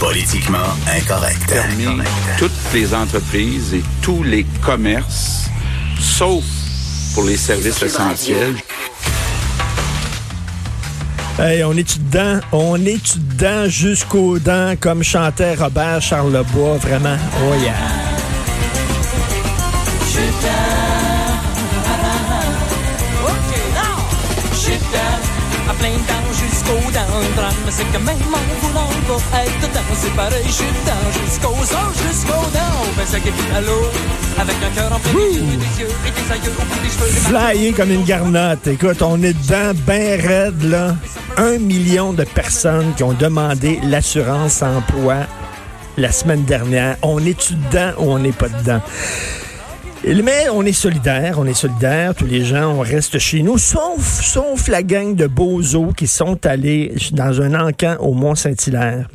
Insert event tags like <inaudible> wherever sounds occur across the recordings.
Politiquement incorrect. Permis toutes les entreprises et tous les commerces, sauf pour les services essentiels. Hey, on est-tu dedans? On est-tu dedans jusqu'aux dents, comme chantait Robert Charlebois, vraiment? Oh yeah! à plein dents dents. Drame, c'est que même en voulant pas être dedans, c'est pareil, je suis dedans jusqu'aux os, jusqu'aux dents. On fait ça à l'eau, avec un cœur en plein milieu, des yeux et des aïeux au bout des cheveux. Flyé comme une garnotte. Écoute, on est dedans, ben raide, là. Un million de personnes qui ont demandé l'assurance emploi la semaine dernière. On est-tu dedans ou on n'est pas dedans? Mais on est solidaire, on est solidaire, tous les gens, on reste chez nous, sauf, sauf la gang de bozos qui sont allés dans un encan au Mont-Saint-Hilaire.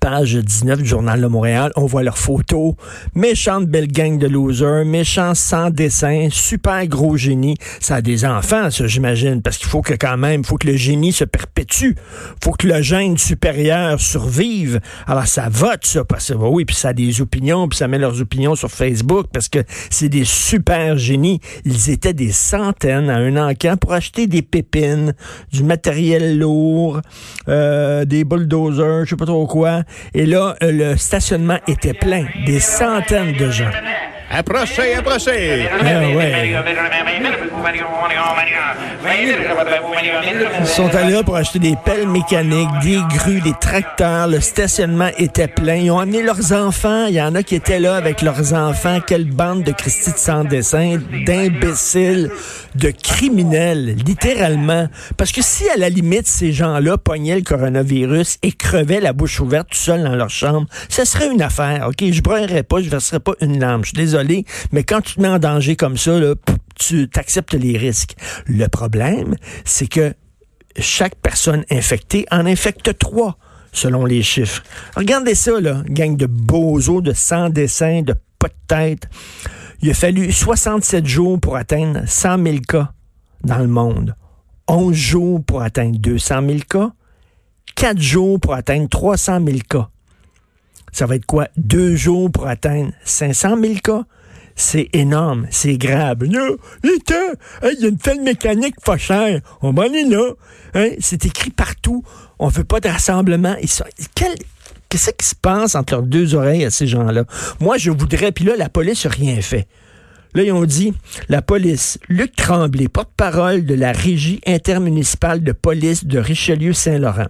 Page 19 du Journal de Montréal, on voit leurs photos. Méchante belle gang de losers, méchants sans dessin, super gros génie. Ça a des enfants, ça, j'imagine, parce qu'il faut que quand même, faut que le génie se perpétue. faut que le gène supérieur survive. Alors ça vote, ça, parce que oui, puis ça a des opinions, puis ça met leurs opinions sur Facebook, parce que c'est des super génies. Ils étaient des centaines à un encan pour acheter des pépines, du matériel lourd, euh, des bulldozers, je sais pas trop quoi. Et là, le stationnement était plein, des centaines de gens. Approchez, approchez! Ah ouais. Ils sont allés là pour acheter des pelles mécaniques, des grues, des tracteurs. Le stationnement était plein. Ils ont amené leurs enfants. Il y en a qui étaient là avec leurs enfants. Quelle bande de Christy de sans dessin, d'imbéciles, de criminels, littéralement. Parce que si, à la limite, ces gens-là pognaient le coronavirus et crevaient la bouche ouverte tout seul dans leur chambre, ce serait une affaire, OK? Je brûlerais pas, je verserais pas une lampe. Je suis désolé, mais quand tu te mets en danger comme ça, tu t'acceptes les risques. Le problème, c'est que chaque personne infectée en infecte trois, selon les chiffres. Regardez ça, là, gang de bozos, de sans dessin, de pas de tête. Il a fallu 67 jours pour atteindre 100 000 cas dans le monde. 11 jours pour atteindre 200 000 cas. 4 jours pour atteindre 300 000 cas. Ça va être quoi? Deux jours pour atteindre 500 000 cas? C'est énorme, c'est grave. Là, il y a une telle mécanique pas chère. On va aller là. Hein? C'est écrit partout. On veut pas de rassemblement. Qu'est-ce qui se passe entre leurs deux oreilles à ces gens-là? Moi, je voudrais, puis là, la police n'a rien fait. Là, ils ont dit, la police, Luc Tremblay, porte-parole de la Régie intermunicipale de police de Richelieu-Saint-Laurent,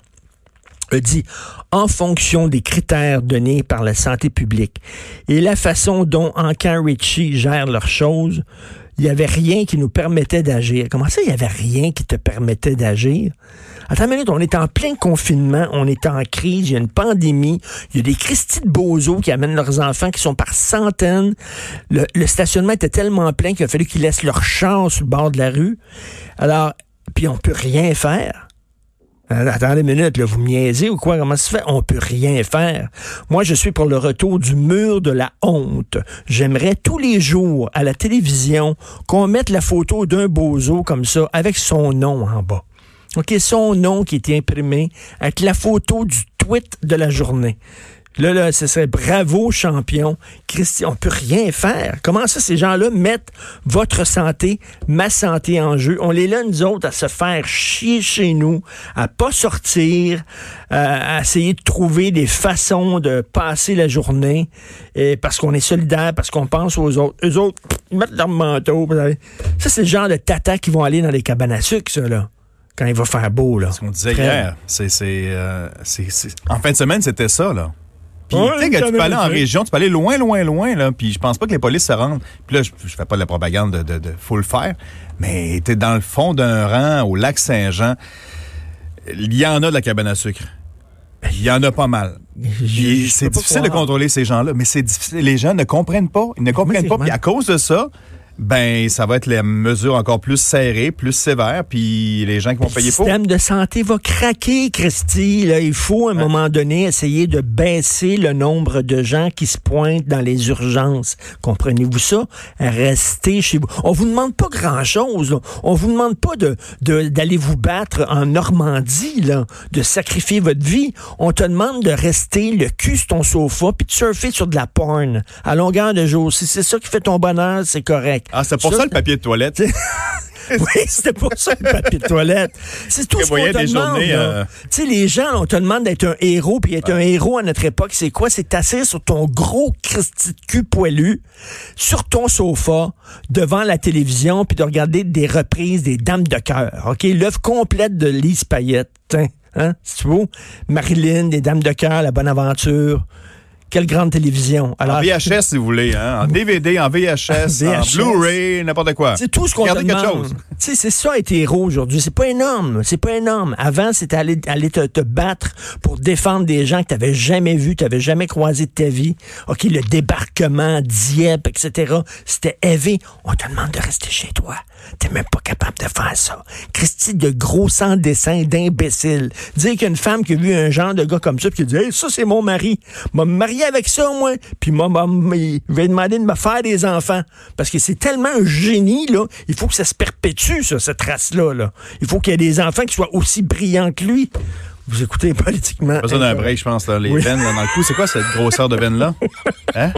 a dit, en fonction des critères donnés par la santé publique et la façon dont Ancan Ritchie gère leurs choses, il n'y avait rien qui nous permettait d'agir. Comment ça, il n'y avait rien qui te permettait d'agir? Attends une minute, on est en plein confinement, on est en crise, il y a une pandémie, il y a des Christy de bozos qui amènent leurs enfants qui sont par centaines. Le, stationnement était tellement plein qu'il a fallu qu'ils laissent leur char sur le bord de la rue. Alors, puis on peut rien faire. Euh, Attendez une minute, là, vous me niaisez ou quoi? Comment ça se fait? On peut rien faire. Moi, je suis pour le retour du mur de la honte. J'aimerais tous les jours à la télévision qu'on mette la photo d'un bozo comme ça avec son nom en bas. OK, son nom qui est imprimé avec la photo du tweet de la journée. Là, là, ce serait bravo champion. Christian, on peut rien faire. Comment ça, ces gens-là mettent votre santé, ma santé en jeu? On les là, nous autres, à se faire chier chez nous, à pas sortir, euh, à essayer de trouver des façons de passer la journée, et parce qu'on est solidaire, parce qu'on pense aux autres. Eux autres, pff, ils mettent leur manteau. Ça, c'est le genre de tata qui vont aller dans les cabanes à sucre, ça, là, quand il va faire beau, là. Ce qu'on disait Très- hier, c'est, c'est, euh, en fin de semaine, c'était ça, là. Puis, Ouais, tu sais, que tu peux aller en région, tu peux aller loin, loin, loin, là. Puis, je pense pas que les polices se rendent. Puis là, je, je fais pas de la propagande de, de, de faut le faire. Mais t'es dans le fond d'un rang au lac Saint-Jean. Il y en a de la cabane à sucre. Il y en a pas mal. C'est difficile de contrôler ces gens-là, mais c'est difficile. Les gens ne comprennent pas. Ils ne comprennent pas. Puis à cause de ça, ben ça va être les mesures encore plus serrées, plus sévères, puis les gens qui vont Le payer pour. système de santé va craquer, Christy. Là, il faut, à un moment donné, essayer de baisser le nombre de gens qui se pointent dans les urgences. Comprenez-vous ça? Restez chez vous. On vous demande pas grand-chose. On vous demande pas de de- d'aller vous battre en Normandie, là, de sacrifier votre vie. On te demande de rester le cul sur ton sofa puis de surfer sur de la porn à longueur de jour. Si c'est ça qui fait ton bonheur, c'est correct. Ah, c'est pour ça, le papier de toilette? <laughs> Oui, c'était pour ça le papier de toilette. C'est tout ce qu'on te des demande. euh, Tu sais, les gens, on te demande d'être un héros, puis être un héros à notre époque, c'est quoi? C'est t'asseoir sur ton gros Christy de cul poilu, sur ton sofa, devant la télévision, puis de regarder des reprises des Dames de cœur. OK? L'œuvre complète de Lise Payette. Hein? C'est beau? Marilyn, des Dames de cœur, La Bonne Aventure. Quelle grande télévision. En Alors, VHS, si vous voulez, hein? en DVD, en VHS, en. Blu-ray, n'importe quoi. C'est tout ce qu'on Regardez quelque demande. chose. C'est ça être héros aujourd'hui. C'est pas énorme. C'est pas énorme. Avant, c'était aller, aller te, te battre pour défendre des gens que tu n'avais jamais vus, tu n'avais jamais croisé de ta vie. OK, le débarquement, Dieppe, etc. C'était élevé. On te demande de rester chez toi. T'es même pas capable de faire ça. Christy, de gros sans dessin, d'imbécile. Dire qu'une femme qui a vu un genre de gars comme ça, puis qui dit, hey, ça, c'est mon mari. M'a avec ça, moi. Puis moi, il va demander de me faire des enfants. Parce que c'est tellement un génie, là. Il faut que ça se perpétue, ça, cette race-là, là. Il faut qu'il y ait des enfants qui soient aussi brillants que lui. Vous écoutez politiquement. Besoin d'un break, je pense, là, les Oui. veines là, dans le cou. C'est quoi cette grosseur de veine-là? <laughs> Hein?